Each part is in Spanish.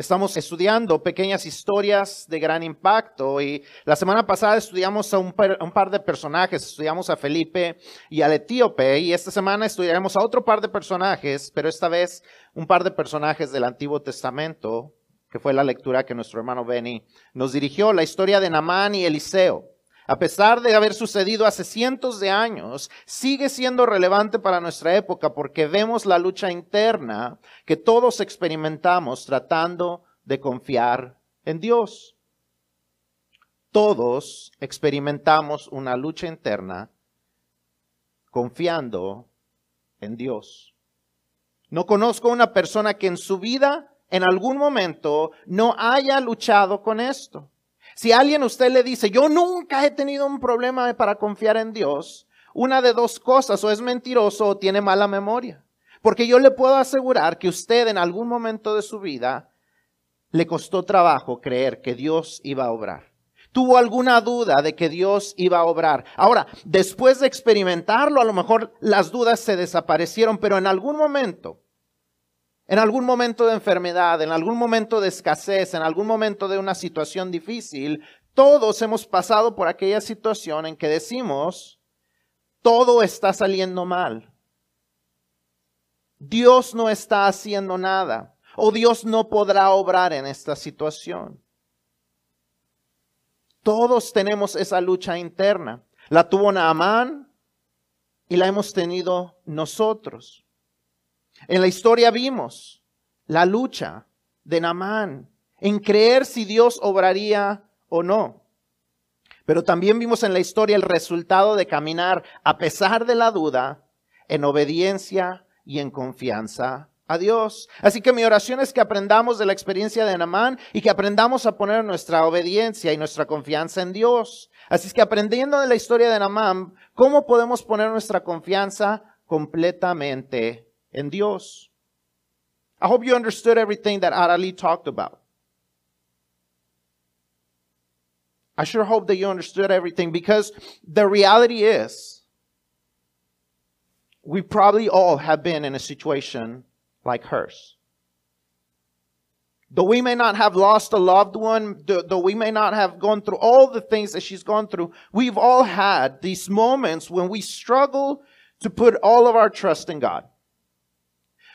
Estamos estudiando pequeñas historias de gran impacto y la semana pasada estudiamos a un, par, de personajes, estudiamos a Felipe y al etíope y esta semana estudiaremos a otro par de personajes, pero esta vez un par de personajes del Antiguo Testamento, que fue la lectura que nuestro hermano Benny nos dirigió, la historia de Namán y Eliseo a pesar de haber sucedido hace cientos de años, sigue siendo relevante para nuestra época porque vemos la lucha interna que todos experimentamos tratando de confiar en Dios. Todos experimentamos una lucha interna confiando en Dios. No conozco una persona que en su vida, en algún momento, no haya luchado con esto. Si alguien usted le dice, yo nunca he tenido un problema para confiar en Dios, una de dos cosas, o es mentiroso o tiene mala memoria. Porque yo le puedo asegurar que usted en algún momento de su vida le costó trabajo creer que Dios iba a obrar. Tuvo alguna duda de que Dios iba a obrar. Ahora, después de experimentarlo, a lo mejor las dudas se desaparecieron, pero en algún momento en algún momento de enfermedad, en algún momento de escasez, en algún momento de una situación difícil, todos hemos pasado por aquella situación en que decimos, todo está saliendo mal. Dios no está haciendo nada o Dios no podrá obrar en esta situación. Todos tenemos esa lucha interna. La tuvo Naamán y la hemos tenido nosotros. En la historia vimos la lucha de Namán en creer si Dios obraría o no. Pero también vimos en la historia el resultado de caminar a pesar de la duda en obediencia y en confianza a Dios. Así que mi oración es que aprendamos de la experiencia de Namán y que aprendamos a poner nuestra obediencia y nuestra confianza en Dios. Así es que aprendiendo de la historia de Namán, ¿cómo podemos poner nuestra confianza completamente en Dios. I hope you understood everything that Arali talked about. I sure hope that you understood everything because the reality is we probably all have been in a situation like hers. Though we may not have lost a loved one, though we may not have gone through all the things that she's gone through, we've all had these moments when we struggle to put all of our trust in God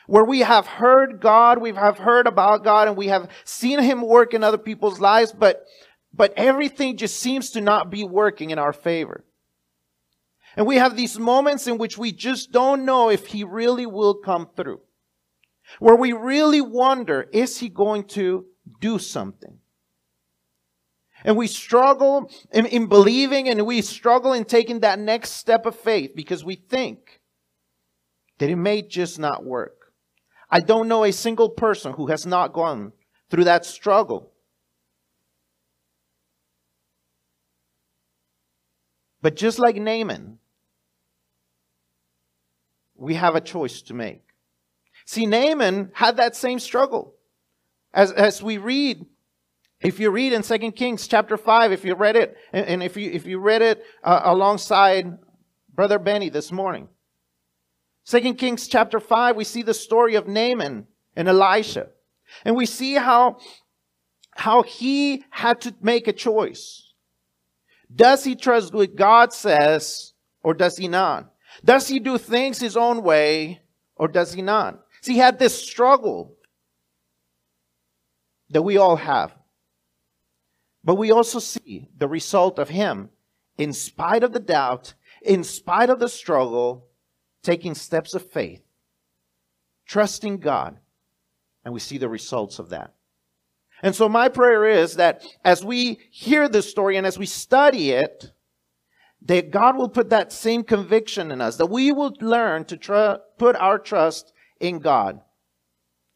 where we have heard God, we have heard about God, and we have seen Him work in other people's lives, but, but everything just seems to not be working in our favor. And we have these moments in which we just don't know if He really will come through. Where we really wonder, is He going to do something? And we struggle in, in believing and we struggle in taking that next step of faith because we think that it may just not work. I don't know a single person who has not gone through that struggle. But just like Naaman, we have a choice to make. See, Naaman had that same struggle. As, as we read, if you read in 2 Kings chapter 5, if you read it, and, and if, you, if you read it uh, alongside Brother Benny this morning, Second Kings chapter 5, we see the story of Naaman and Elisha. And we see how, how he had to make a choice. Does he trust what God says or does he not? Does he do things his own way or does he not? See, he had this struggle that we all have. But we also see the result of him, in spite of the doubt, in spite of the struggle, taking steps of faith, trusting God, and we see the results of that. And so my prayer is that as we hear this story and as we study it, that God will put that same conviction in us, that we will learn to tr- put our trust in God.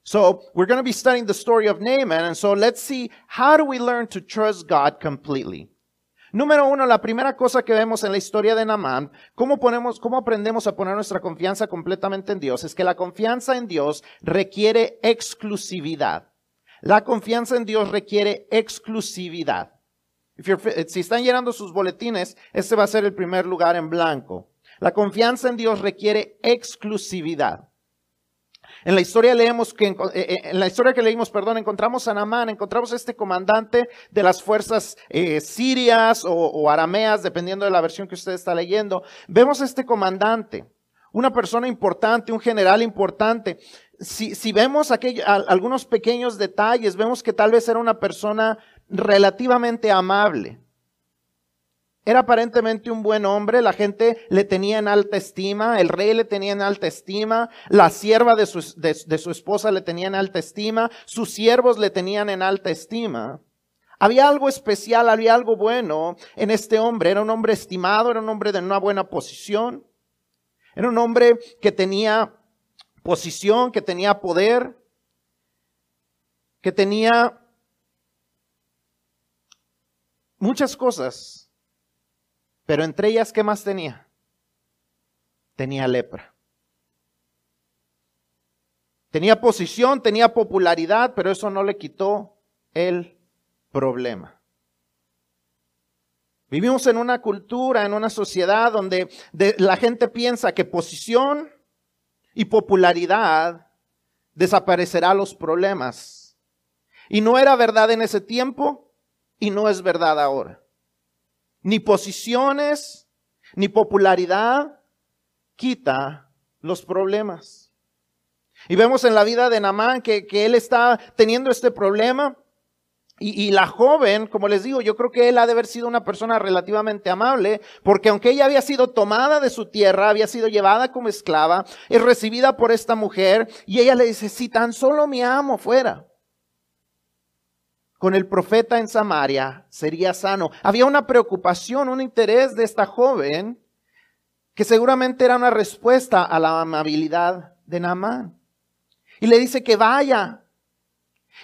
So we're going to be studying the story of Naaman, and so let's see how do we learn to trust God completely. Número uno, la primera cosa que vemos en la historia de Namán, ¿cómo, ponemos, cómo aprendemos a poner nuestra confianza completamente en Dios, es que la confianza en Dios requiere exclusividad. La confianza en Dios requiere exclusividad. si están llenando sus boletines, este va a ser el primer lugar en blanco. La confianza en Dios requiere exclusividad. En la historia leemos que, eh, eh, en la historia que leímos, perdón, encontramos a Namán, encontramos a este comandante de las fuerzas eh, sirias o, arameas, dependiendo de la versión que usted está leyendo. Vemos a este comandante, una persona importante, un general importante. Si, si vemos algunos pequeños detalles, vemos que tal vez era una persona relativamente amable. Era aparentemente un buen hombre, la gente le tenía en alta estima, el rey le tenía en alta estima, la sierva de su, esposa le tenía en alta estima, sus siervos le tenían en alta estima. Había algo especial, había algo bueno en este hombre, era un hombre estimado, era un hombre de una buena posición, era un hombre que tenía posición, que tenía poder, que tenía muchas cosas pero entre ellas, ¿qué más tenía? Tenía lepra. Tenía posición, tenía popularidad, pero eso no le quitó el problema. Vivimos en una cultura, en una sociedad donde la gente piensa que posición y popularidad desaparecerá los problemas. Y no era verdad en ese tiempo y no es verdad ahora ni posiciones, ni popularidad quita los problemas. Y vemos en la vida de Namán que, él está teniendo este problema. Y, y, la joven, como les digo, yo creo que él ha de haber sido una persona relativamente amable, porque aunque ella había sido tomada de su tierra, había sido llevada como esclava, es recibida por esta mujer, y ella le dice, si tan solo mi amo fuera, con el profeta en Samaria sería sano. Había una preocupación, un interés de esta joven que seguramente era una respuesta a la amabilidad de Naamán. Y le dice que vaya.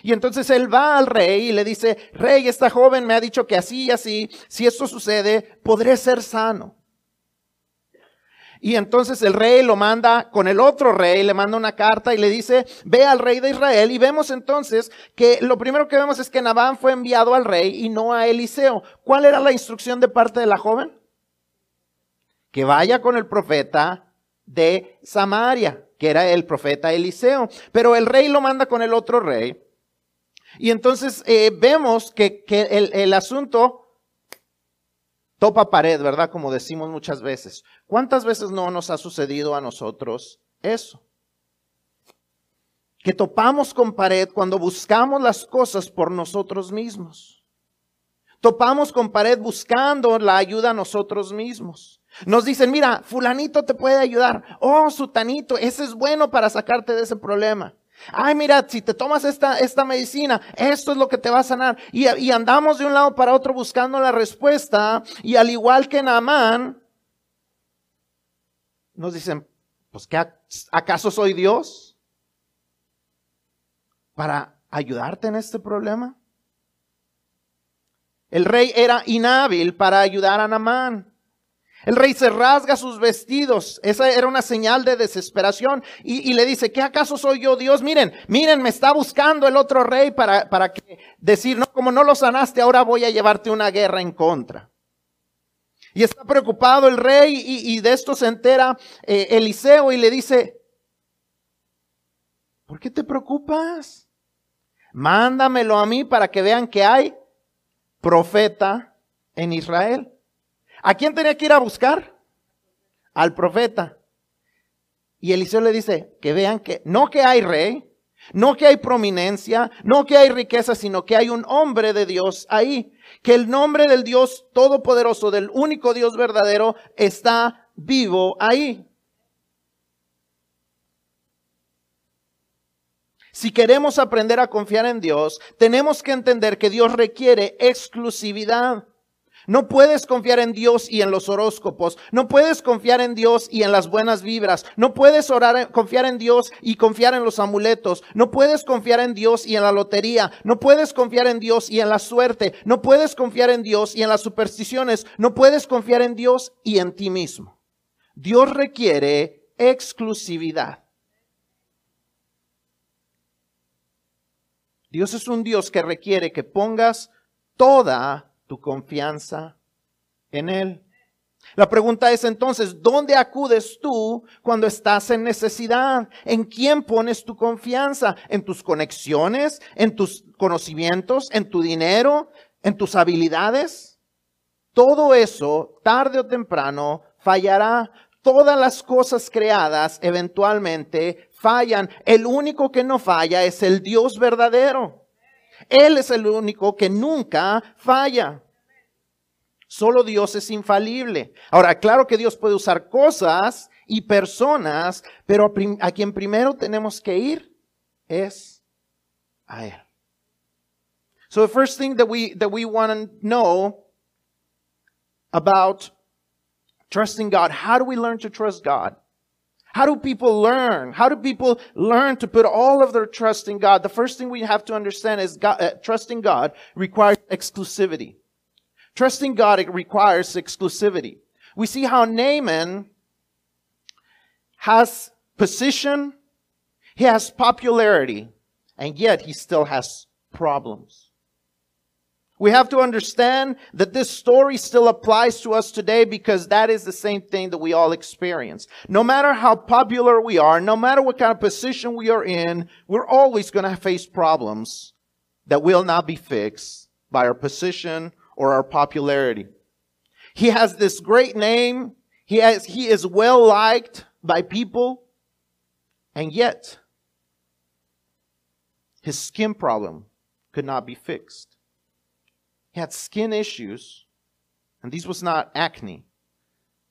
Y entonces él va al rey y le dice, rey, esta joven me ha dicho que así y así, si esto sucede, podré ser sano. Y entonces el rey lo manda con el otro rey, le manda una carta y le dice, ve al rey de Israel. Y vemos entonces que lo primero que vemos es que Nabán fue enviado al rey y no a Eliseo. ¿Cuál era la instrucción de parte de la joven? Que vaya con el profeta de Samaria, que era el profeta Eliseo. Pero el rey lo manda con el otro rey. Y entonces eh, vemos que, el, el asunto topa pared, ¿verdad? Como decimos muchas veces. ¿Cuántas veces no nos ha sucedido a nosotros eso? Que topamos con pared cuando buscamos las cosas por nosotros mismos. Topamos con pared buscando la ayuda a nosotros mismos. Nos dicen, mira, fulanito te puede ayudar. Oh, sutanito, ese es bueno para sacarte de ese problema. Ay, mira, si te tomas esta, esta medicina, esto es lo que te va a sanar. Y, y andamos de un lado para otro buscando la respuesta. Y al igual que Naamán, nos dicen, pues ¿qué, ¿acaso soy Dios para ayudarte en este problema? El rey era inhábil para ayudar a Naamán. El rey se rasga sus vestidos. Esa era una señal de desesperación. Y, le dice, ¿qué acaso soy yo Dios? Miren, miren, me está buscando el otro rey para, para que decir, no, como no lo sanaste, ahora voy a llevarte una guerra en contra. Y está preocupado el rey y, de esto se entera eh, Eliseo y le dice, ¿por qué te preocupas? Mándamelo a mí para que vean que hay profeta en Israel. ¿A quién tenía que ir a buscar? Al profeta. Y Eliseo le dice, que vean que no que hay rey, no que hay prominencia, no que hay riqueza, sino que hay un hombre de Dios ahí. Que el nombre del Dios todopoderoso, del único Dios verdadero, está vivo ahí. Si queremos aprender a confiar en Dios, tenemos que entender que Dios requiere exclusividad. No puedes confiar en Dios y en los horóscopos. No puedes confiar en Dios y en las buenas vibras. No puedes orar, confiar en Dios y confiar en los amuletos. No puedes confiar en Dios y en la lotería. No puedes confiar en Dios y en la suerte. No puedes confiar en Dios y en las supersticiones. No puedes confiar en Dios y en ti mismo. Dios requiere exclusividad. Dios es un Dios que requiere que pongas toda tu confianza en Él. La pregunta es entonces, ¿dónde acudes tú cuando estás en necesidad? ¿En quién pones tu confianza? ¿En tus conexiones? ¿En tus conocimientos? ¿En tu dinero? ¿En tus habilidades? Todo eso, tarde o temprano, fallará. Todas las cosas creadas eventualmente fallan. El único que no falla es el Dios verdadero. Él es el único que nunca falla. Solo Dios es infalible. Ahora, claro que Dios puede usar cosas y personas, pero a quien primero tenemos que ir es a Él. So the first thing that we, that we want to know about trusting God, how do we learn to trust God? How do people learn? How do people learn to put all of their trust in God? The first thing we have to understand is God, uh, trusting God requires exclusivity. Trusting God it requires exclusivity. We see how Naaman has position, he has popularity, and yet he still has problems. We have to understand that this story still applies to us today because that is the same thing that we all experience. No matter how popular we are, no matter what kind of position we are in, we're always going to face problems that will not be fixed by our position or our popularity. He has this great name. He has, he is well liked by people. And yet, his skin problem could not be fixed. He had skin issues, and this was not acne.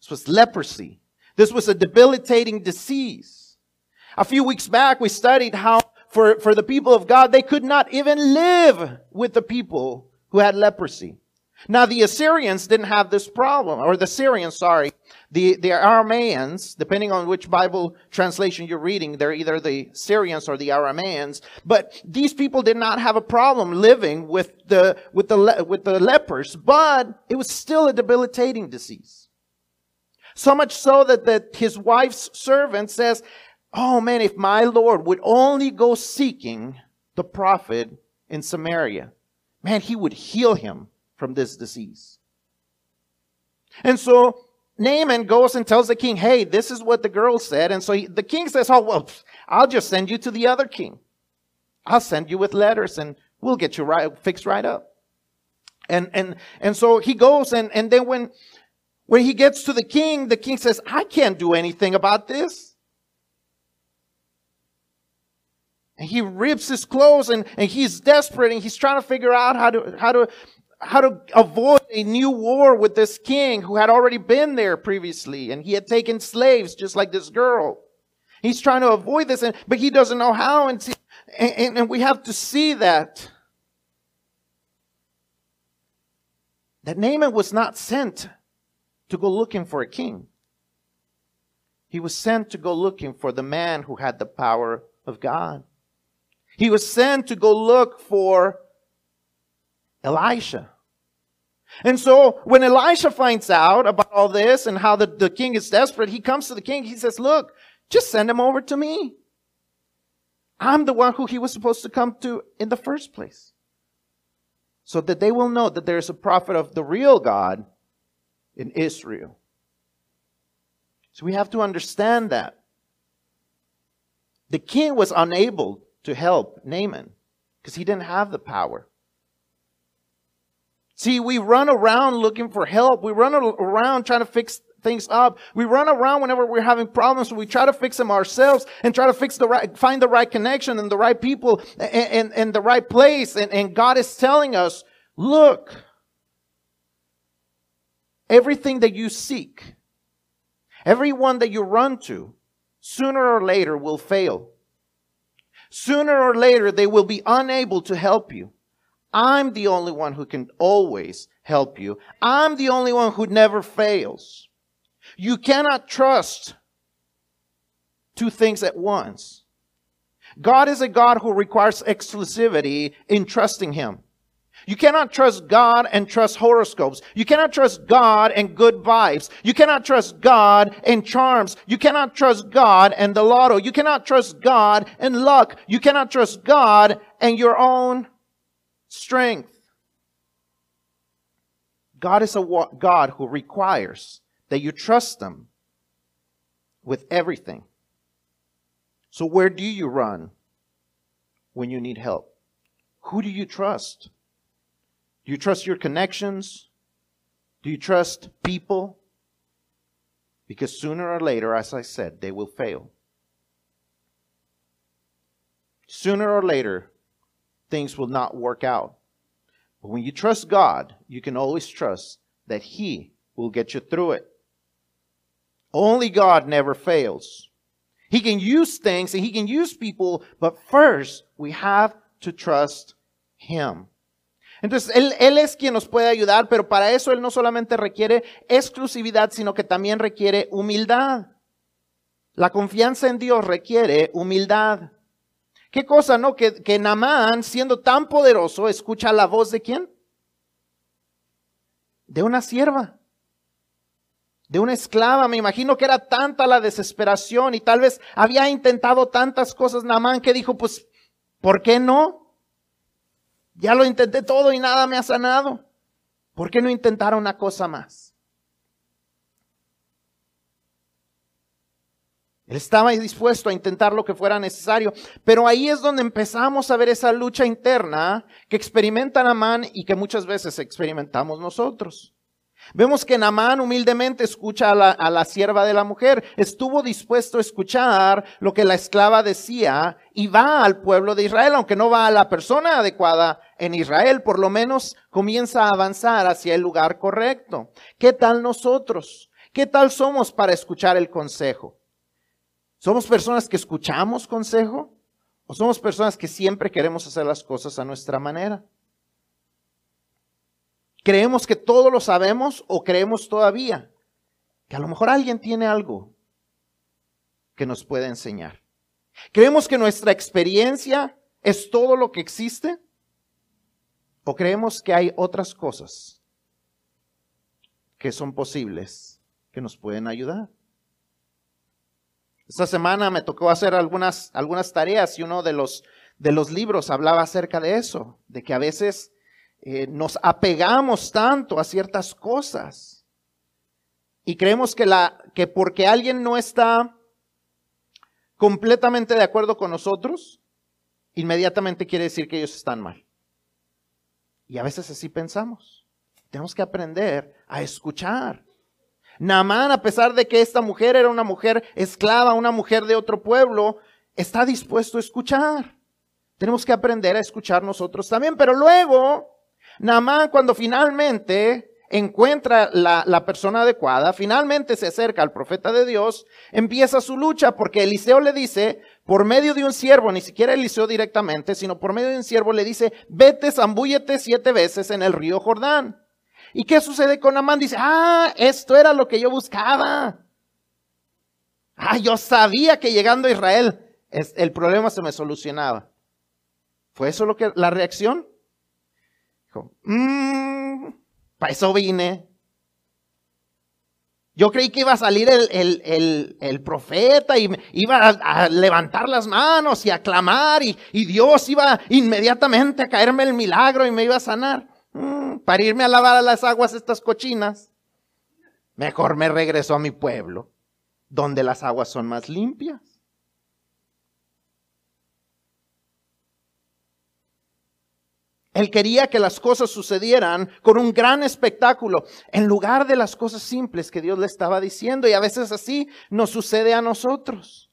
This was leprosy. This was a debilitating disease. A few weeks back, we studied how for, for the people of God, they could not even live with the people who had leprosy. Now, the Assyrians didn't have this problem, or the Syrians, sorry. The, the Arameans, depending on which Bible translation you're reading, they're either the Syrians or the Arameans. But these people did not have a problem living with the, with the, with the lepers, but it was still a debilitating disease. So much so that, that his wife's servant says, Oh man, if my Lord would only go seeking the prophet in Samaria, man, he would heal him from this disease. And so Naaman goes and tells the king, hey, this is what the girl said. And so he, the king says, oh, well, I'll just send you to the other king. I'll send you with letters and we'll get you right, fixed right up. And, and, and so he goes and, and then when, when he gets to the king, the king says, I can't do anything about this. And he rips his clothes and, and he's desperate and he's trying to figure out how to, how to, how to avoid a new war with this king who had already been there previously and he had taken slaves just like this girl. He's trying to avoid this, and, but he doesn't know how. And, and, and we have to see that. That Naaman was not sent to go looking for a king. He was sent to go looking for the man who had the power of God. He was sent to go look for Elisha. And so when Elisha finds out about all this and how the, the king is desperate, he comes to the king. He says, look, just send him over to me. I'm the one who he was supposed to come to in the first place. So that they will know that there's a prophet of the real God in Israel. So we have to understand that. The king was unable to help Naaman because he didn't have the power. See, we run around looking for help. We run around trying to fix things up. We run around whenever we're having problems. We try to fix them ourselves and try to fix the right, find the right connection and the right people and, and, and the right place. And, and God is telling us, look, everything that you seek, everyone that you run to, sooner or later will fail. Sooner or later, they will be unable to help you. I'm the only one who can always help you. I'm the only one who never fails. You cannot trust two things at once. God is a God who requires exclusivity in trusting Him. You cannot trust God and trust horoscopes. You cannot trust God and good vibes. You cannot trust God and charms. You cannot trust God and the lotto. You cannot trust God and luck. You cannot trust God and your own strength. God is a God who requires that you trust them with everything. So, where do you run when you need help? Who do you trust? Do you trust your connections? Do you trust people? Because sooner or later, as I said, they will fail. Sooner or later, things will not work out. But when you trust God, you can always trust that He will get you through it. Only God never fails. He can use things and He can use people, but first we have to trust Him. Entonces, él, él, es quien nos puede ayudar, pero para eso Él no solamente requiere exclusividad, sino que también requiere humildad. La confianza en Dios requiere humildad. ¿Qué cosa, no? Que, que Namán, siendo tan poderoso, escucha la voz de quién? De una sierva. De una esclava. Me imagino que era tanta la desesperación y tal vez había intentado tantas cosas Namán que dijo, pues, ¿por qué no? Ya lo intenté todo y nada me ha sanado. ¿Por qué no intentar una cosa más? Él estaba dispuesto a intentar lo que fuera necesario, pero ahí es donde empezamos a ver esa lucha interna que experimenta Namán y que muchas veces experimentamos nosotros. Vemos que Namán humildemente escucha a la, a la, sierva de la mujer, estuvo dispuesto a escuchar lo que la esclava decía y va al pueblo de Israel, aunque no va a la persona adecuada en Israel, por lo menos comienza a avanzar hacia el lugar correcto. ¿Qué tal nosotros? ¿Qué tal somos para escuchar el consejo? ¿Somos personas que escuchamos consejo? ¿O somos personas que siempre queremos hacer las cosas a nuestra manera? ¿Creemos que todo lo sabemos o creemos todavía que a lo mejor alguien tiene algo que nos puede enseñar? ¿Creemos que nuestra experiencia es todo lo que existe? ¿O creemos que hay otras cosas que son posibles que nos pueden ayudar? Esta semana me tocó hacer algunas, algunas tareas y uno de los, de los libros hablaba acerca de eso, de que a veces eh, nos apegamos tanto a ciertas cosas y creemos que, la, que porque alguien no está completamente de acuerdo con nosotros, inmediatamente quiere decir que ellos están mal. Y a veces así pensamos. Tenemos que aprender a escuchar. Naamán, a pesar de que esta mujer era una mujer esclava, una mujer de otro pueblo, está dispuesto a escuchar. Tenemos que aprender a escuchar nosotros también. Pero luego, Naamán, cuando finalmente encuentra la, la, persona adecuada, finalmente se acerca al profeta de Dios, empieza su lucha porque Eliseo le dice, por medio de un siervo, ni siquiera Eliseo directamente, sino por medio de un siervo le dice, vete, zambúllete siete veces en el río Jordán. ¿Y qué sucede con Amán? Dice, ah, esto era lo que yo buscaba. Ah, yo sabía que llegando a Israel el problema se me solucionaba. ¿Fue eso lo que la reacción? Dijo, mmm, para eso vine. Yo creí que iba a salir el, el, profeta y iba a, levantar las manos y a clamar y, y Dios iba inmediatamente a caerme el milagro y me iba a sanar. Mm, para irme a lavar a las aguas estas cochinas, mejor me regreso a mi pueblo, donde las aguas son más limpias. Él quería que las cosas sucedieran con un gran espectáculo, en lugar de las cosas simples que Dios le estaba diciendo. Y a veces así nos sucede a nosotros.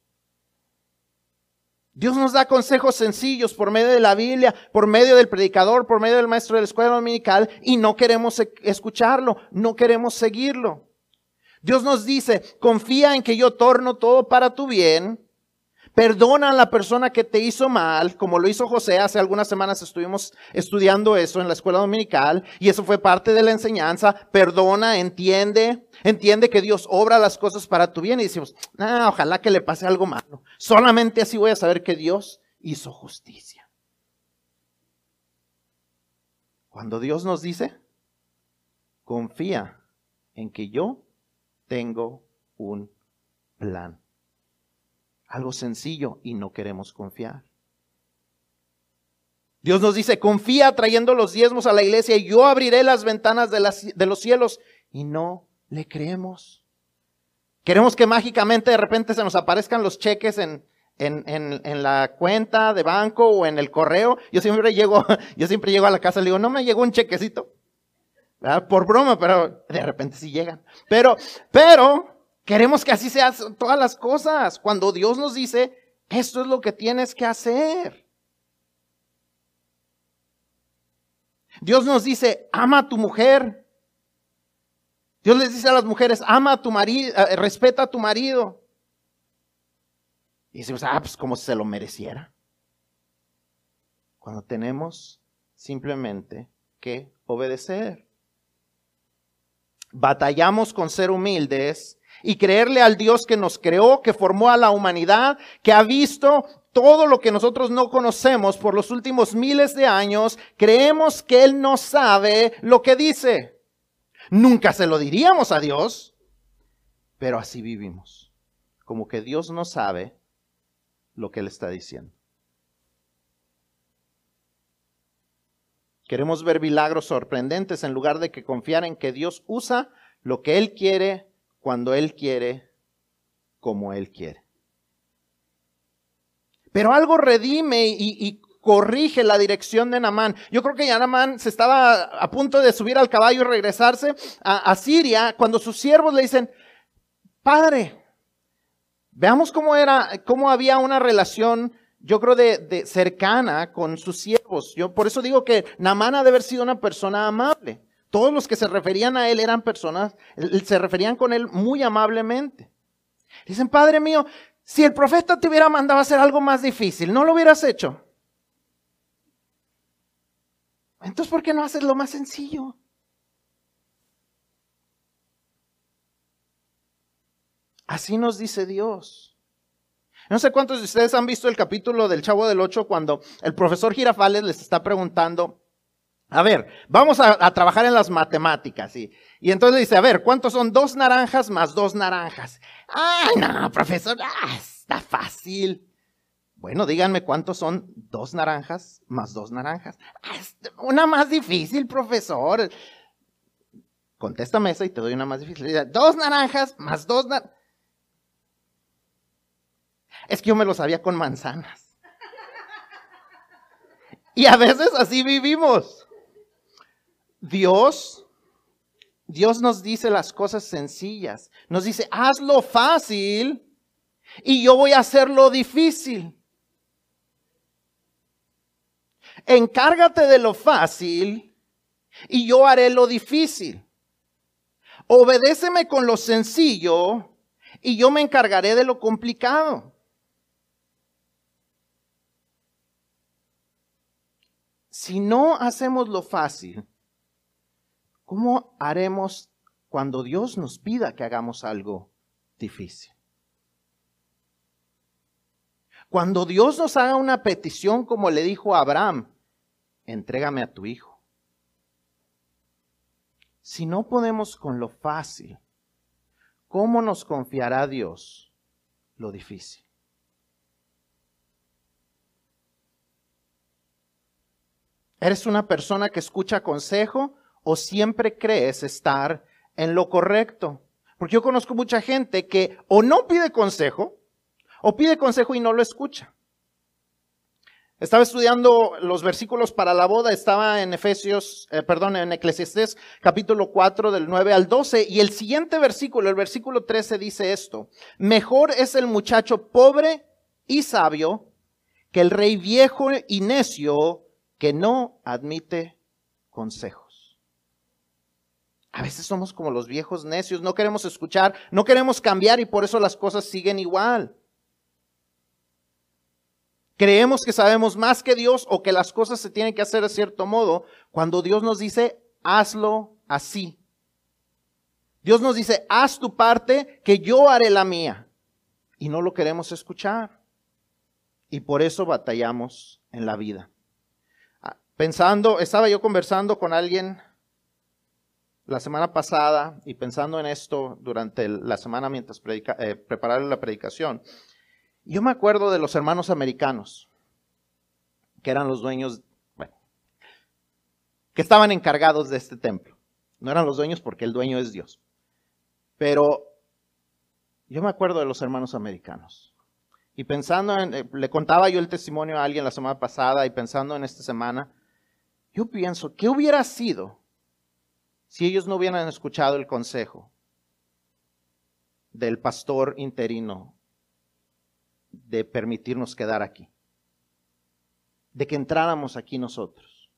Dios nos da consejos sencillos por medio de la Biblia, por medio del predicador, por medio del maestro de la escuela dominical y no queremos e-, escucharlo, no queremos seguirlo. Dios nos dice, confía en que yo torno todo para tu bien, perdona a la persona que te hizo mal, como lo hizo José, hace algunas semanas estuvimos estudiando eso en la escuela dominical y eso fue parte de la enseñanza, perdona, entiende, entiende que Dios obra las cosas para tu bien y decimos, ah, ojalá que le pase algo malo. Solamente así voy a saber que Dios hizo justicia. Cuando Dios nos dice, confía en que yo tengo un plan. Algo sencillo y no queremos confiar. Dios nos dice, confía trayendo los diezmos a la iglesia y yo abriré las ventanas de, las, de los cielos y no le creemos. Queremos que mágicamente de repente se nos aparezcan los cheques en, en, en, la cuenta de banco o en el correo. Yo siempre llego, yo siempre llego a la casa y le digo, no me llegó un chequecito. Por broma, pero de repente sí llegan. Pero, pero, queremos que así sean todas las cosas. Cuando Dios nos dice, esto es lo que tienes que hacer. Dios nos dice, ama a tu mujer. Dios les dice a las mujeres, ama a tu marido, eh, respeta a tu marido. Y decimos, ah, pues como si se lo mereciera. Cuando tenemos simplemente que obedecer. Batallamos con ser humildes y creerle al Dios que nos creó, que formó a la humanidad, que ha visto todo lo que nosotros no conocemos por los últimos miles de años, creemos que Él no sabe lo que dice. Nunca se lo diríamos a Dios, pero así vivimos. Como que Dios no sabe lo que Él está diciendo. Queremos ver milagros sorprendentes en lugar de que confiar en que Dios usa lo que Él quiere, cuando Él quiere, como Él quiere. Pero algo redime y, corrige la dirección de Namán. Yo creo que ya Namán se estaba a punto de subir al caballo y regresarse a, Siria cuando sus siervos le dicen, Padre, veamos cómo era, cómo había una relación, yo creo, de, cercana con sus siervos. Yo por eso digo que Namán ha de haber sido una persona amable. Todos los que se referían a él eran personas, se referían con él muy amablemente. Dicen, Padre mío, si el profeta te hubiera mandado a hacer algo más difícil, ¿no lo hubieras hecho? Entonces, ¿por qué no haces lo más sencillo? Así nos dice Dios. No sé cuántos de ustedes han visto el capítulo del Chavo del Ocho cuando el profesor Girafales les está preguntando, a ver, vamos a, trabajar en las matemáticas. Y, y entonces dice, a ver, ¿cuántos son dos naranjas más dos naranjas? Ay, no, profesor, ah, está fácil. Bueno, díganme cuántos son dos naranjas más dos naranjas. Ah, una más difícil, profesor. Contéstame esa y te doy una más difícil. Dos naranjas más dos naranjas. Es que yo me lo sabía con manzanas. Y a veces así vivimos. Dios, Dios nos dice las cosas sencillas. Nos dice, hazlo fácil y yo voy a hacer lo difícil. Encárgate de lo fácil y yo haré lo difícil. Obedéceme con lo sencillo y yo me encargaré de lo complicado. Si no hacemos lo fácil, ¿cómo haremos cuando Dios nos pida que hagamos algo difícil? Cuando Dios nos haga una petición como le dijo a Abraham, entrégame a tu hijo. Si no podemos con lo fácil, ¿cómo nos confiará Dios lo difícil? ¿Eres una persona que escucha consejo o siempre crees estar en lo correcto? Porque yo conozco mucha gente que o no pide consejo o pide consejo y no lo escucha. Estaba estudiando los versículos para la boda, estaba en Efesios, eh, perdón, en Eclesiastés capítulo 4 del 9 al 12 y el siguiente versículo, el versículo 13 dice esto, mejor es el muchacho pobre y sabio que el rey viejo y necio que no admite consejo. A veces somos como los viejos necios, no queremos escuchar, no queremos cambiar y por eso las cosas siguen igual. Creemos que sabemos más que Dios o que las cosas se tienen que hacer de cierto modo cuando Dios nos dice, hazlo así. Dios nos dice, haz tu parte, que yo haré la mía. Y no lo queremos escuchar. Y por eso batallamos en la vida. Ah, pensando, estaba yo conversando con alguien la semana pasada y pensando en esto durante la semana mientras predica, eh, preparaba la predicación, yo me acuerdo de los hermanos americanos, que eran los dueños, bueno, que estaban encargados de este templo. No eran los dueños porque el dueño es Dios. Pero Yo me acuerdo de los hermanos americanos. Y pensando en, eh, le contaba yo el testimonio a alguien la semana pasada y pensando en esta semana, yo pienso, ¿qué hubiera sido si ellos no hubieran escuchado el consejo del pastor interino de permitirnos quedar aquí? De que entráramos aquí nosotros,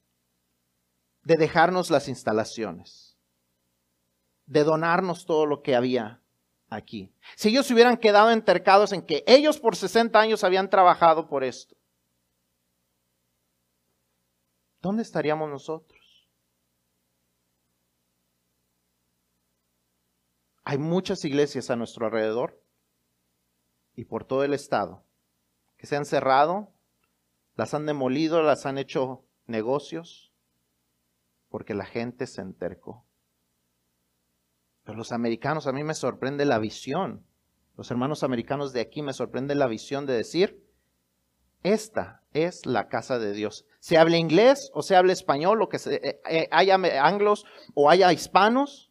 de dejarnos las instalaciones, de donarnos todo lo que había aquí. Si ellos se hubieran quedado entercados en que ellos por 60 años habían trabajado por esto, ¿dónde estaríamos nosotros? Hay muchas iglesias a nuestro alrededor y por todo el estado que se han cerrado, las han demolido, las han hecho negocios, porque la gente se entercó. Pero los americanos, a mí me sorprende la visión. Los hermanos americanos de aquí me sorprende la visión de decir, esta es la casa de Dios. Se habla inglés o se habla español, o que se, eh, eh, haya anglos o haya hispanos,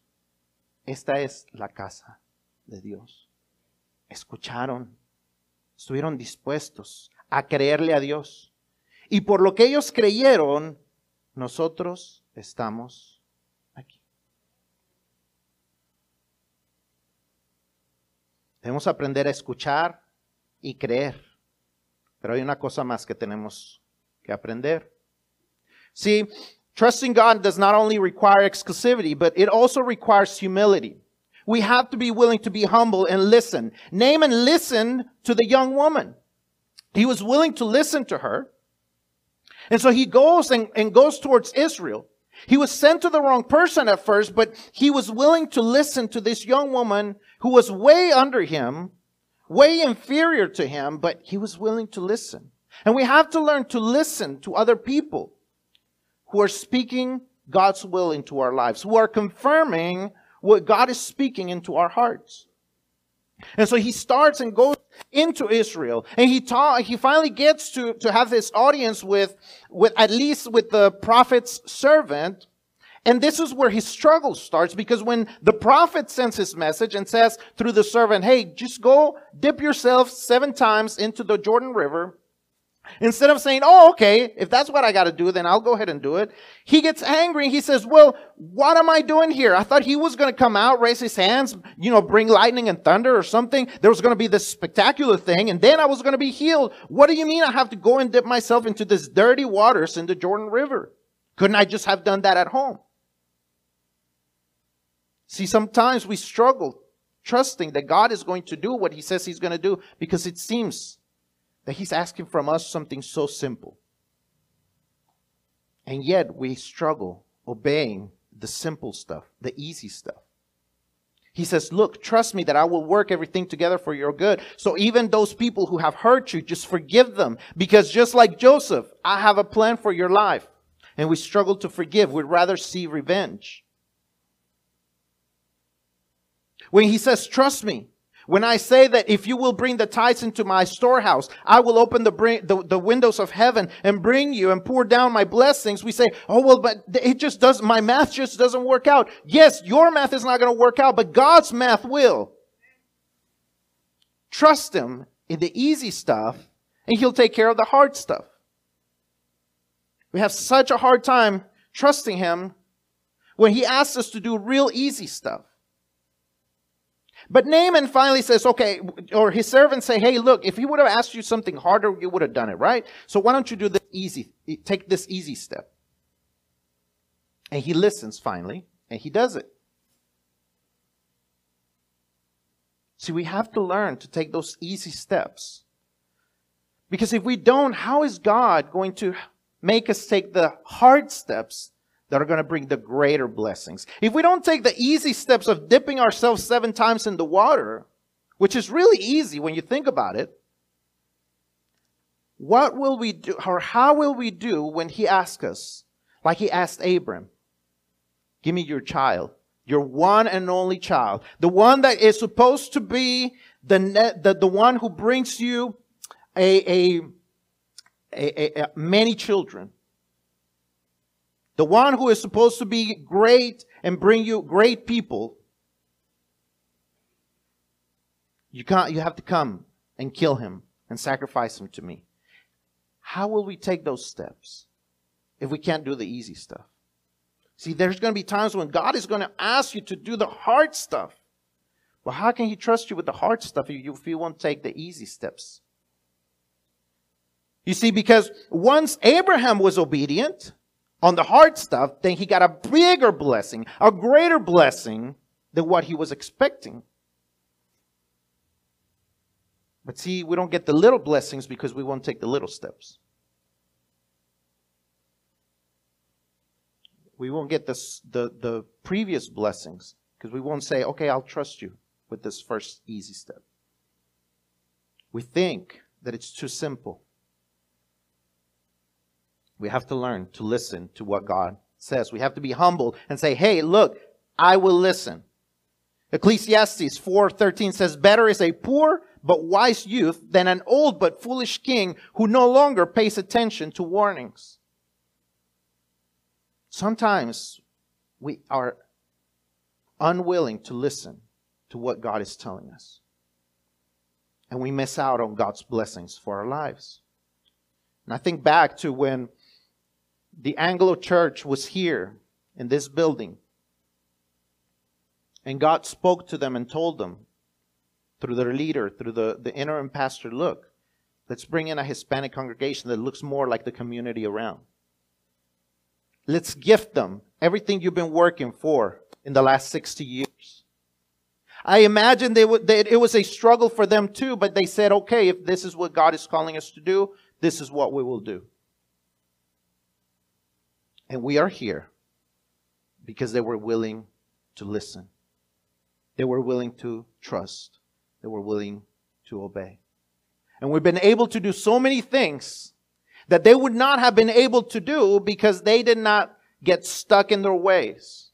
esta es la casa de Dios. Escucharon, estuvieron dispuestos a creerle a Dios. Y por lo que ellos creyeron, nosotros estamos Debemos aprender a escuchar y creer. Pero hay una cosa más que tenemos que aprender. See, trusting God does not only require exclusivity, but it also requires humility. We have to be willing to be humble and listen. Naaman listened to the young woman. He was willing to listen to her. And so he goes and, and goes towards Israel. He was sent to the wrong person at first, but he was willing to listen to this young woman who was way under him, way inferior to him, but he was willing to listen. And we have to learn to listen to other people who are speaking God's will into our lives, who are confirming what God is speaking into our hearts. And so he starts and goes into Israel. And he ta- he finally gets to, to have this audience with, with, at least with the prophet's servant. And this is where his struggle starts because when the prophet sends his message and says through the servant, hey, just go dip yourself seven times into the Jordan River Instead of saying, oh, okay, if that's what I got to do, then I'll go ahead and do it. He gets angry. He says, well, what am I doing here? I thought he was going to come out, raise his hands, you know, bring lightning and thunder or something. There was going to be this spectacular thing, and then I was going to be healed. What do you mean I have to go and dip myself into this dirty waters in the Jordan River? Couldn't I just have done that at home? See, sometimes we struggle trusting that God is going to do what he says he's going to do because it seems that He's asking from us something so simple. And yet we struggle obeying the simple stuff, the easy stuff. He says, Look, trust me that I will work everything together for your good. So even those people who have hurt you, just forgive them. Because just like Joseph, I have a plan for your life. And we struggle to forgive. We'd rather see revenge. When he says, Trust me, when I say that if you will bring the tithes into my storehouse, I will open the, bring, the, the, windows of heaven and bring you and pour down my blessings, we say, oh, well, but it just doesn't, my math just doesn't work out. Yes, your math is not going to work out, but God's math will. Trust Him in the easy stuff and He'll take care of the hard stuff. We have such a hard time trusting Him when He asks us to do real easy stuff. But Naaman finally says, okay, or his servants say, hey, look, if he would have asked you something harder, you would have done it, right? So why don't you do this easy, take this easy step? And he listens finally, and he does it. See, we have to learn to take those easy steps. Because if we don't, how is God going to make us take the hard steps that are going to bring the greater blessings. If we don't take the easy steps of dipping ourselves seven times in the water, which is really easy when you think about it, what will we do, or how will we do when he asks us, like he asked Abram, give me your child, your one and only child, the one that is supposed to be the, the, the one who brings you a, a, a, a many children. The one who is supposed to be great and bring you great people. You can't, you have to come and kill him and sacrifice him to me. How will we take those steps if we can't do the easy stuff? See, there's going to be times when God is going to ask you to do the hard stuff. But how can He trust you with the hard stuff if you won't take the easy steps? You see, because once Abraham was obedient on the hard stuff, then he got a bigger blessing, a greater blessing than what he was expecting. But see, we don't get the little blessings because we won't take the little steps. We won't get this, the, the previous blessings because we won't say, okay, I'll trust you with this first easy step. We think that it's too simple. We have to learn to listen to what God says. We have to be humble and say, hey, look, I will listen. Ecclesiastes 4:13 says, "Better is a poor but wise youth than an old but foolish king who no longer pays attention to warnings." Sometimes we are unwilling to listen to what God is telling us. And we miss out on God's blessings for our lives. And I think back to when the Anglo church was here in this building. And God spoke to them and told them through their leader, through the, the interim pastor, look, let's bring in a Hispanic congregation that looks more like the community around. Let's gift them everything you've been working for in the last 60 years. I imagine they would, they, it was a struggle for them too, but they said, okay, if this is what God is calling us to do, this is what we will do. And we are here because they were willing to listen. They were willing to trust. They were willing to obey. And we've been able to do so many things that they would not have been able to do because they did not get stuck in their ways.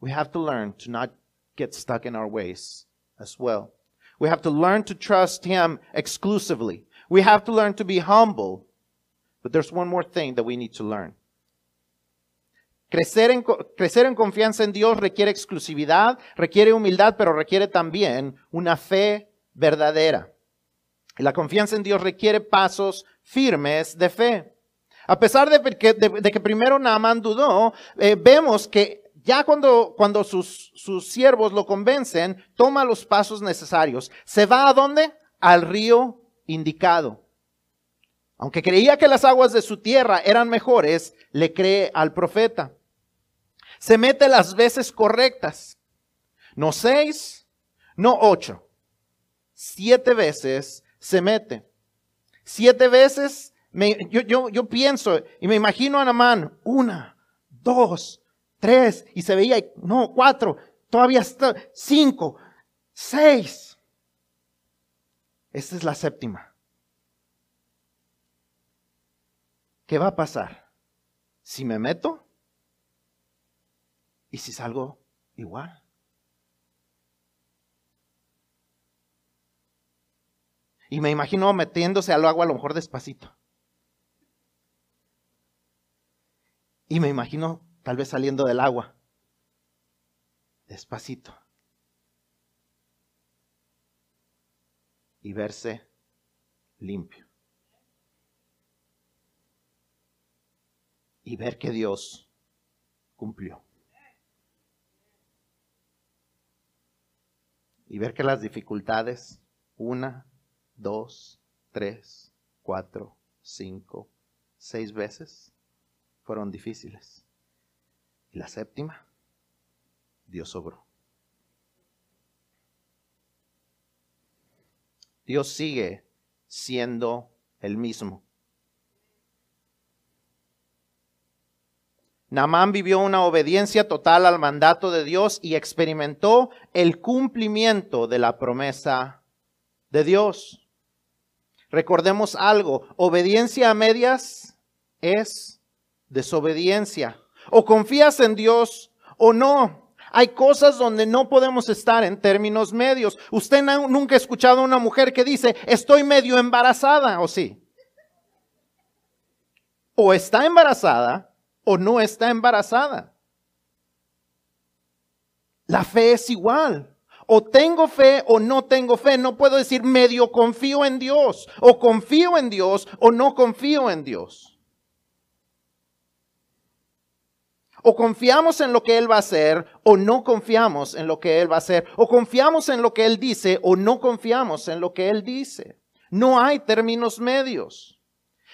We have to learn to not get stuck in our ways as well. We have to learn to trust Him exclusively. We have to learn to be humble but there's one more thing that we need to learn. Crecer en, crecer en confianza en Dios requiere exclusividad, requiere humildad, pero requiere también una fe verdadera. Y la confianza en Dios requiere pasos firmes de fe. A pesar de que, primero Naaman dudó, eh, vemos que ya cuando, cuando sus, sus siervos lo convencen, toma los pasos necesarios. ¿Se va a dónde? Al río indicado. Aunque creía que las aguas de su tierra eran mejores, le cree al profeta. Se mete las veces correctas. No seis, no ocho. Siete veces se mete. Siete veces yo, yo, yo, pienso y me imagino a Namán. Una, dos, tres. Y se veía, no, cuatro. Todavía está, cinco, seis. Esta es la séptima. ¿Qué va a pasar? Si me meto y si salgo igual. Y me imagino metiéndose al agua a lo mejor despacito. Y me imagino tal vez saliendo del agua despacito. Y verse limpio. Y ver que Dios cumplió. Y ver que las dificultades, una, dos, tres, cuatro, cinco, seis veces, fueron difíciles. Y la séptima, Dios obró. Dios sigue siendo el mismo. Namán vivió una obediencia total al mandato de Dios y experimentó el cumplimiento de la promesa de Dios. Recordemos algo, obediencia a medias es desobediencia. O confías en Dios o no. Hay cosas donde no podemos estar en términos medios. Usted nunca ha escuchado a una mujer que dice, estoy medio embarazada, ¿o sí? O está embarazada o no está embarazada. La fe es igual. O tengo fe o no tengo fe. No puedo decir medio confío en Dios. O confío en Dios o no confío en Dios. O confiamos en lo que Él va a hacer o no confiamos en lo que Él va a hacer. O confiamos en lo que Él dice o no confiamos en lo que Él dice. No hay términos medios.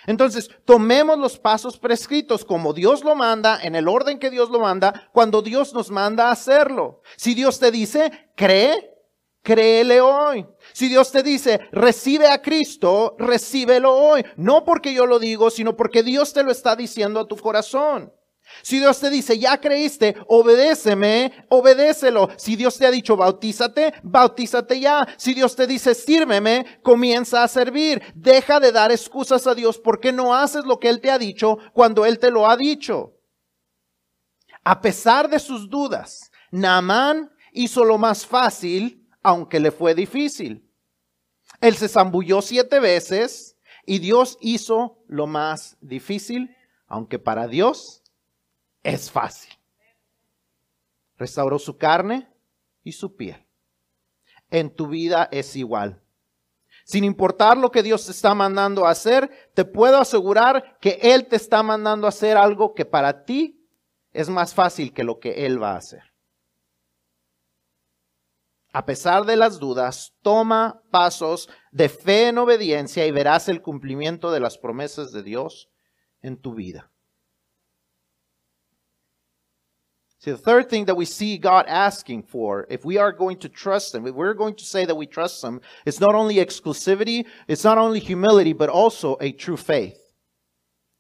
Entonces, tomemos los pasos prescritos como Dios lo manda, en el orden que Dios lo manda, cuando Dios nos manda a hacerlo. Si Dios te dice, cree, créele hoy. Si Dios te dice, recibe a Cristo, recíbelo hoy. No porque yo lo digo, sino porque Dios te lo está diciendo a tu corazón. Si Dios te dice, ya creíste, obedéceme, obedécelo. Si Dios te ha dicho, bautízate, bautízate ya. Si Dios te dice, sírveme, comienza a servir. Deja de dar excusas a Dios porque no haces lo que Él te ha dicho cuando Él te lo ha dicho. A pesar de sus dudas, Naamán hizo lo más fácil, aunque le fue difícil. Él se zambulló siete veces y Dios hizo lo más difícil, aunque para Dios es fácil. Restauró su carne y su piel. En tu vida es igual. Sin importar lo que Dios te está mandando a hacer, te puedo asegurar que Él te está mandando a hacer algo que para ti es más fácil que lo que Él va a hacer. A pesar de las dudas, toma pasos de fe en obediencia y verás el cumplimiento de las promesas de Dios en tu vida. See, the third thing that we see God asking for, if we are going to trust Him, if we're going to say that we trust Him, it's not only exclusivity, it's not only humility, but also a true faith.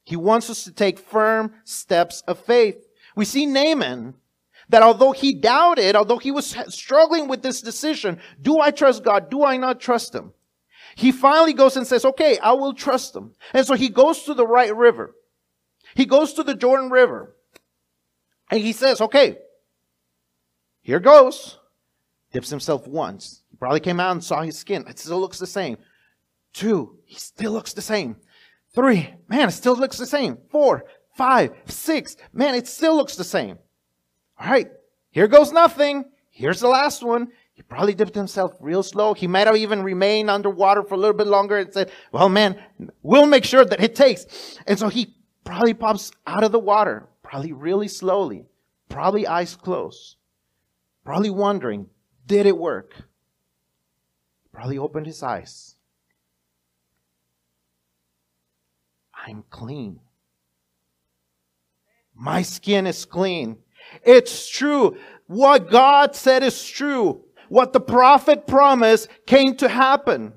He wants us to take firm steps of faith. We see Naaman that although he doubted, although he was struggling with this decision, do I trust God? Do I not trust Him? He finally goes and says, okay, I will trust Him. And so he goes to the right river. He goes to the Jordan River. And he says, okay, here goes. Dips himself once. He probably came out and saw his skin. It still looks the same. Two, he still looks the same. Three, man, it still looks the same. Four, five, six, man, it still looks the same. All right, here goes nothing. Here's the last one. He probably dipped himself real slow. He might have even remained underwater for a little bit longer and said, well, man, we'll make sure that it takes. And so he probably pops out of the water probably really slowly, probably eyes closed, probably wondering, did it work? Probably opened his eyes. I'm clean. My skin is clean. It's true. What God said is true. What the prophet promised came to happen.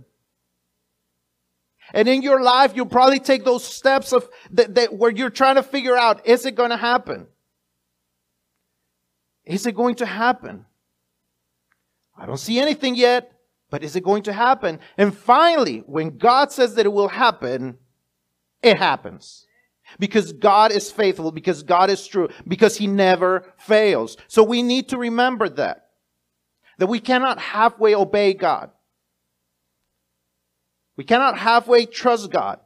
And in your life, you'll probably take those steps of that, that where you're trying to figure out, is it going to happen? Is it going to happen? I don't see anything yet, but is it going to happen? And finally, when God says that it will happen, it happens. Because God is faithful, because God is true, because He never fails. So we need to remember that. That we cannot halfway obey God. We cannot halfway trust God.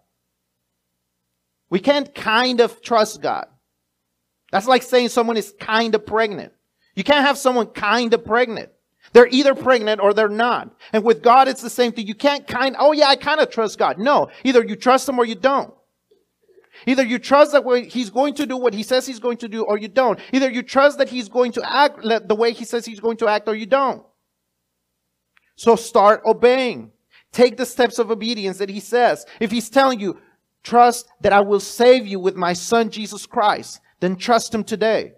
We can't kind of trust God. That's like saying someone is kind of pregnant. You can't have someone kind of pregnant. They're either pregnant or they're not. And with God, it's the same thing. You can't kind, oh yeah, I kind of trust God. No. Either you trust Him or you don't. Either you trust that He's going to do what He says He's going to do or you don't. Either you trust that He's going to act the way He says He's going to act or you don't. So start obeying. Take the steps of obedience that he says. If he's telling you, trust that I will save you with my son Jesus Christ, then trust him today.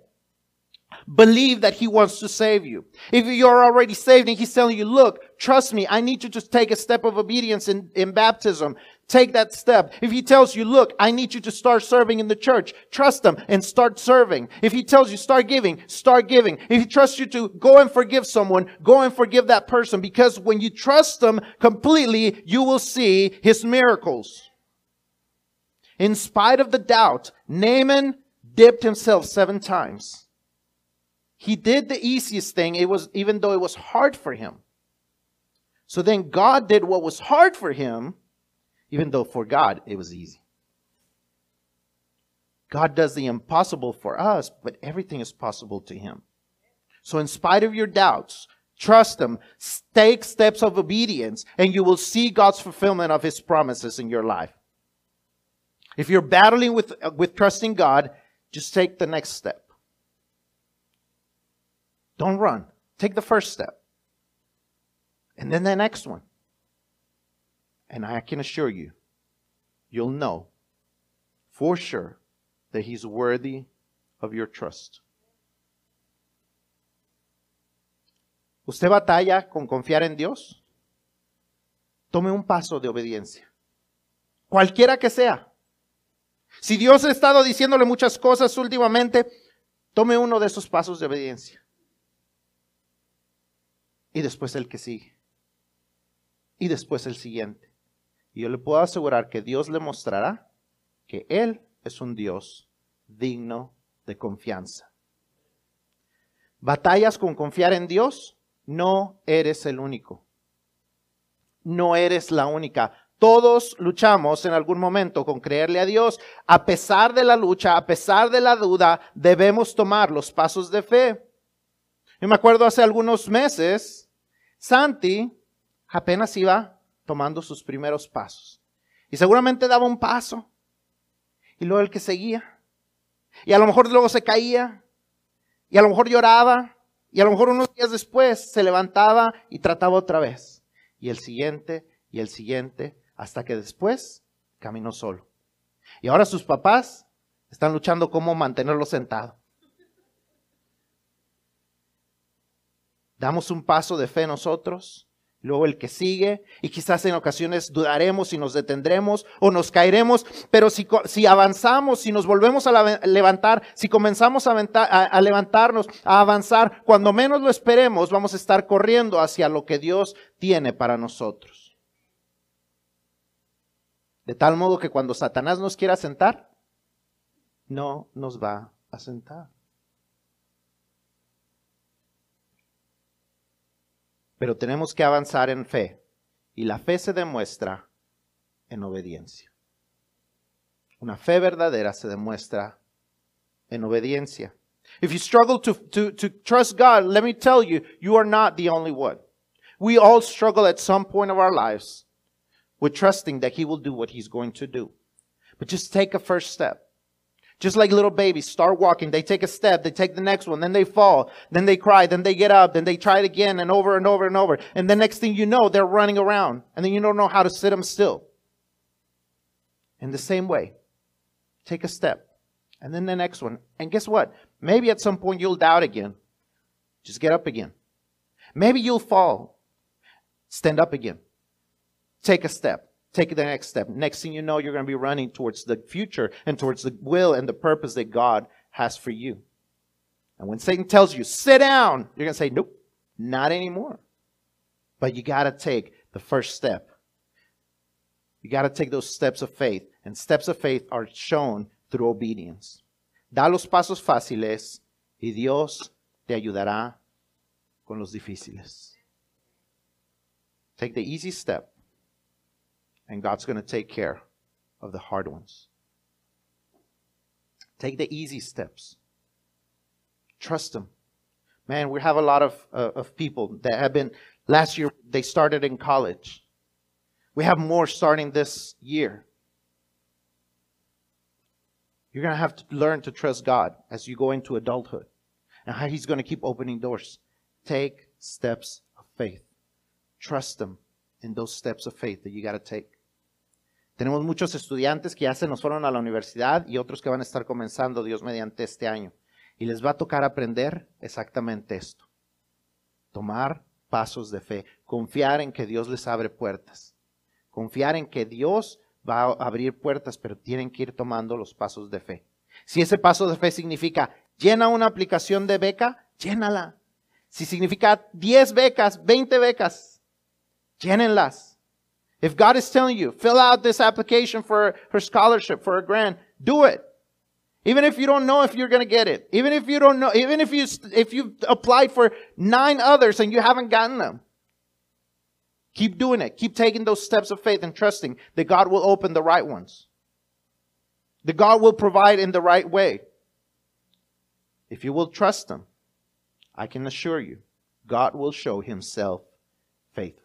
Believe that he wants to save you. If you're already saved and he's telling you, look, trust me, I need you to take a step of obedience in, in baptism. Take that step. If he tells you, look, I need you to start serving in the church, trust him and start serving. If he tells you start giving, start giving. If he trusts you to go and forgive someone, go and forgive that person because when you trust him completely, you will see his miracles. In spite of the doubt, Naaman dipped himself seven times. He did the easiest thing, it was even though it was hard for him. So then God did what was hard for him even though for God it was easy. God does the impossible for us, but everything is possible to Him. So, in spite of your doubts, Trust Him. Take steps of obedience and you will see God's fulfillment of His promises in your life. If you're battling with, uh, with trusting God, just take the next step. Don't run. Take the first step. And then the next one. And I can assure you, you'll know for sure that He's worthy of your trust. ¿Usted batalla con confiar en Dios? Tome un paso de obediencia. Cualquiera que sea. Si Dios ha estado diciéndole muchas cosas últimamente, tome uno de esos pasos de obediencia. Y después el que sigue. Y después el siguiente. Y yo le puedo asegurar que Dios le mostrará que Él es un Dios digno de confianza. Batallas con confiar en Dios, no eres el único. No eres la única. Todos luchamos en algún momento con creerle a Dios. A pesar de la lucha, a pesar de la duda, debemos tomar los pasos de fe. Yo me acuerdo hace algunos meses, Santi apenas iba tomando sus primeros pasos. Y seguramente daba un paso. Y luego el que seguía. Y a lo mejor luego se caía. Y a lo mejor lloraba. Y a lo mejor unos días después se levantaba y trataba otra vez. Y el siguiente y el siguiente. Hasta que después caminó solo. Y ahora sus papás están luchando cómo mantenerlo sentado. Damos un paso de fe nosotros luego el que sigue, y quizás en ocasiones dudaremos y nos detendremos o nos caeremos, pero si, avanzamos, si nos volvemos a levantar, si comenzamos a, a, levantarnos, a avanzar, cuando menos lo esperemos, vamos a estar corriendo hacia lo que Dios tiene para nosotros. De tal modo que cuando Satanás nos quiera sentar, no nos va a sentar. Pero tenemos que avanzar en fe. Y la fe se demuestra en obediencia. Una fe verdadera se demuestra en obediencia. If you struggle to, to, to trust God, let me tell you, you are not the only one. We all struggle at some point of our lives with trusting that He will do what He's going to do. But just take a first step. Just like little babies start walking, they take a step, they take the next one, then they fall, then they cry, then they get up, then they try it again and over and over and over. And the next thing you know, they're running around and then you don't know how to sit them still. In the same way, take a step and then the next one. And guess what? Maybe at some point you'll doubt again. Just get up again. Maybe you'll fall. Stand up again. Take a step take the next step. Next thing you know, you're going to be running towards the future and towards the will and the purpose that God has for you. And when Satan tells you, sit down, you're going to say, nope, not anymore. But you got to take the first step. You got to take those steps of faith. And steps of faith are shown through obedience. Da los pasos fáciles y Dios te ayudará con los difíciles. Take the easy step and God's going to take care of the hard ones. Take the easy steps. Trust Him. Man, we have a lot of, uh, of people that have been, last year, they started in college. We have more starting this year. You're going to have to learn to trust God as you go into adulthood and how He's going to keep opening doors. Take steps of faith. Trust Him in those steps of faith that you got to take. Tenemos muchos estudiantes que ya se nos fueron a la universidad y otros que van a estar comenzando, Dios mediante este año. Y les va a tocar aprender exactamente esto. Tomar pasos de fe. Confiar en que Dios les abre puertas. Confiar en que Dios va a abrir puertas, pero tienen que ir tomando los pasos de fe. Si ese paso de fe significa llena una aplicación de beca, llénala. Si significa 10 becas, 20 becas, llénenlas. If God is telling you, fill out this application for her scholarship, for a grant, do it. Even if you don't know if you're going to get it. Even if you don't know, even if you, if you've applied for nine others and you haven't gotten them. Keep doing it. Keep taking those steps of faith and trusting that God will open the right ones. That God will provide in the right way. If you will trust Him, I can assure you, God will show himself faithful.